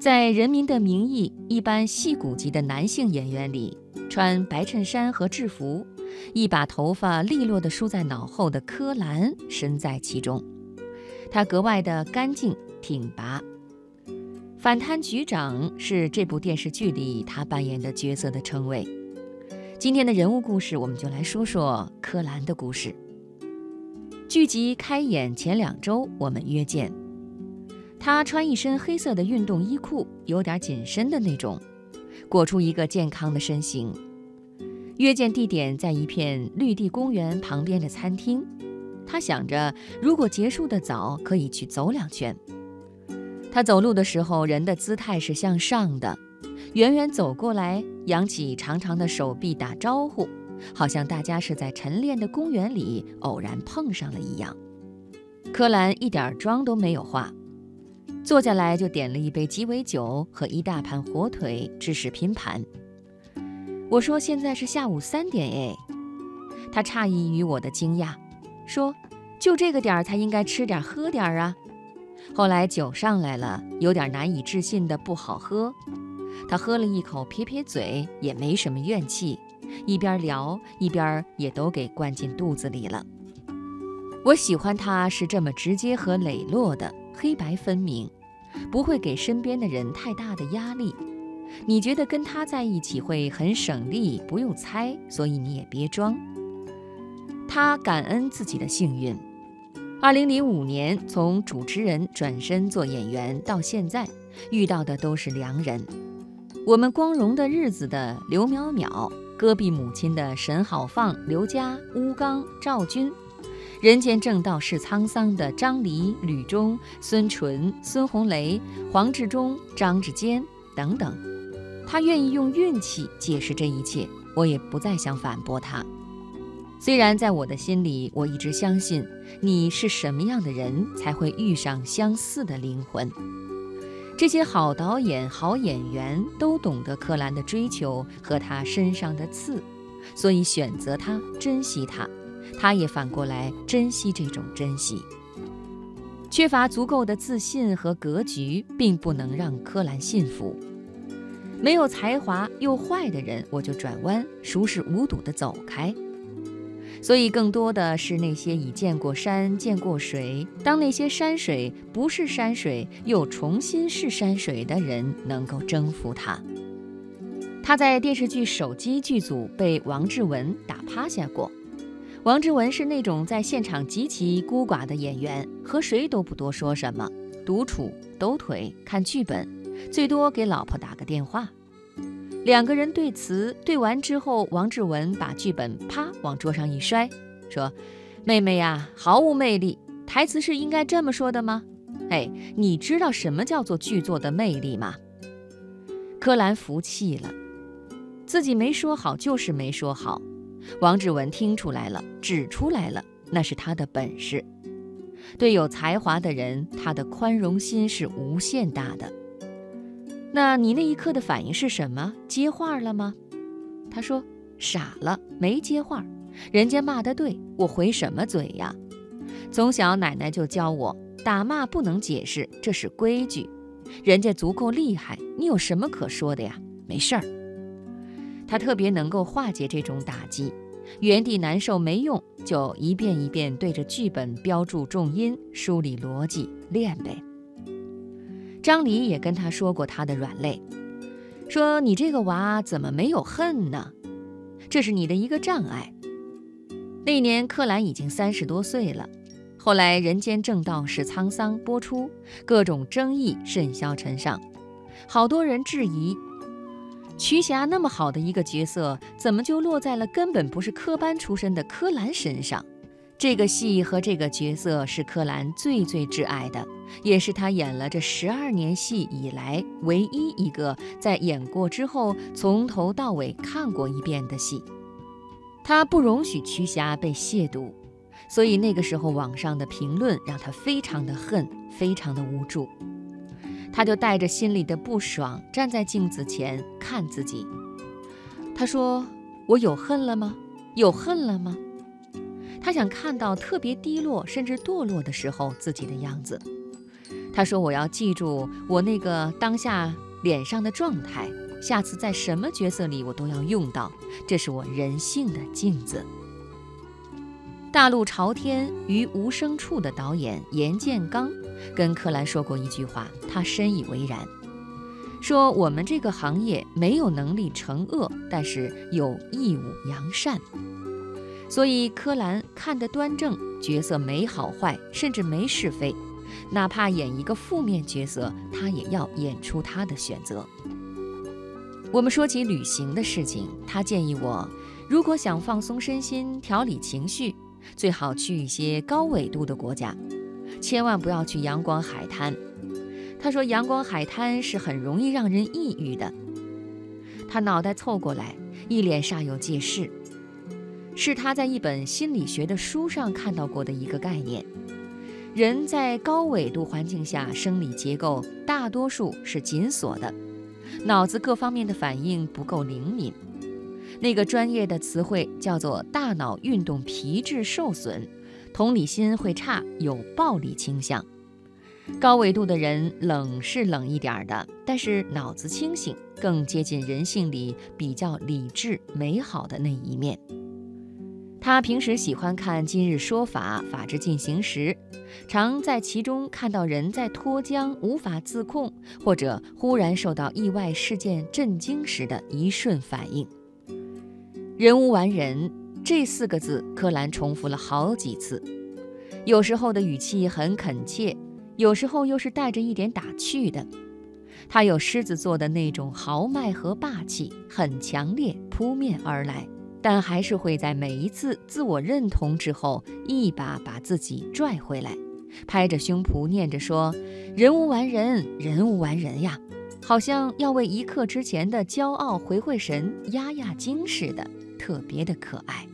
在《人民的名义》一般戏骨级的男性演员里，穿白衬衫和制服，一把头发利落地梳在脑后的柯蓝身在其中。他格外的干净挺拔。反贪局长是这部电视剧里他扮演的角色的称谓。今天的人物故事，我们就来说说柯蓝的故事。剧集开演前两周，我们约见。他穿一身黑色的运动衣裤，有点紧身的那种，裹出一个健康的身形。约见地点在一片绿地公园旁边的餐厅。他想着，如果结束的早，可以去走两圈。他走路的时候，人的姿态是向上的，远远走过来，扬起长长的手臂打招呼，好像大家是在晨练的公园里偶然碰上了一样。柯蓝一点妆都没有化。坐下来就点了一杯鸡尾酒和一大盘火腿，芝士拼盘。我说现在是下午三点哎，他诧异于我的惊讶，说就这个点儿才应该吃点喝点儿啊。后来酒上来了，有点难以置信的不好喝。他喝了一口，撇撇嘴，也没什么怨气，一边聊一边也都给灌进肚子里了。我喜欢他是这么直接和磊落的。黑白分明，不会给身边的人太大的压力。你觉得跟他在一起会很省力，不用猜，所以你也别装。他感恩自己的幸运。二零零五年从主持人转身做演员到现在，遇到的都是良人。我们光荣的日子的刘淼淼，戈壁母亲的沈好放、刘佳、乌刚、赵军。人间正道是沧桑的张黎、吕中、孙淳、孙红雷、黄志忠、张志坚等等，他愿意用运气解释这一切，我也不再想反驳他。虽然在我的心里，我一直相信，你是什么样的人才会遇上相似的灵魂。这些好导演、好演员都懂得柯蓝的追求和他身上的刺，所以选择他，珍惜他。他也反过来珍惜这种珍惜。缺乏足够的自信和格局，并不能让柯蓝信服。没有才华又坏的人，我就转弯，熟视无睹地走开。所以，更多的是那些已见过山、见过水，当那些山水不是山水，又重新是山水的人，能够征服他。他在电视剧《手机》剧组被王志文打趴下过。王志文是那种在现场极其孤寡的演员，和谁都不多说什么，独处、抖腿、看剧本，最多给老婆打个电话。两个人对词对完之后，王志文把剧本啪往桌上一摔，说：“妹妹呀，毫无魅力。台词是应该这么说的吗？哎，你知道什么叫做剧作的魅力吗？”柯蓝服气了，自己没说好就是没说好。王志文听出来了，指出来了，那是他的本事。对有才华的人，他的宽容心是无限大的。那你那一刻的反应是什么？接话了吗？他说：“傻了，没接话。人家骂得对，我回什么嘴呀？从小奶奶就教我，打骂不能解释，这是规矩。人家足够厉害，你有什么可说的呀？没事儿。”他特别能够化解这种打击，原地难受没用，就一遍一遍对着剧本标注重音、梳理逻辑，练呗。张黎也跟他说过他的软肋，说你这个娃怎么没有恨呢？这是你的一个障碍。那年柯蓝已经三十多岁了，后来《人间正道是沧桑》播出，各种争议甚嚣尘上，好多人质疑。瞿霞那么好的一个角色，怎么就落在了根本不是科班出身的柯蓝身上？这个戏和这个角色是柯蓝最最挚爱的，也是他演了这十二年戏以来唯一一个在演过之后从头到尾看过一遍的戏。他不容许瞿霞被亵渎，所以那个时候网上的评论让他非常的恨，非常的无助。他就带着心里的不爽站在镜子前看自己。他说：“我有恨了吗？有恨了吗？”他想看到特别低落甚至堕落的时候自己的样子。他说：“我要记住我那个当下脸上的状态，下次在什么角色里我都要用到，这是我人性的镜子。”大陆朝天于无声处的导演严建刚跟柯蓝说过一句话，他深以为然，说我们这个行业没有能力惩恶，但是有义务扬善。所以柯蓝看得端正，角色没好坏，甚至没是非，哪怕演一个负面角色，他也要演出他的选择。我们说起旅行的事情，他建议我，如果想放松身心、调理情绪。最好去一些高纬度的国家，千万不要去阳光海滩。他说，阳光海滩是很容易让人抑郁的。他脑袋凑过来，一脸煞有介事，是他在一本心理学的书上看到过的一个概念：人在高纬度环境下，生理结构大多数是紧锁的，脑子各方面的反应不够灵敏。那个专业的词汇叫做大脑运动皮质受损，同理心会差，有暴力倾向。高纬度的人冷是冷一点的，但是脑子清醒，更接近人性里比较理智美好的那一面。他平时喜欢看《今日说法》《法制进行时》，常在其中看到人在脱缰、无法自控，或者忽然受到意外事件震惊时的一瞬反应。人无完人这四个字，柯蓝重复了好几次，有时候的语气很恳切，有时候又是带着一点打趣的。他有狮子座的那种豪迈和霸气，很强烈，扑面而来，但还是会在每一次自我认同之后，一把把自己拽回来，拍着胸脯念着说：“人无完人，人无完人呀！”好像要为一刻之前的骄傲回回神、压压惊似的。特别的可爱。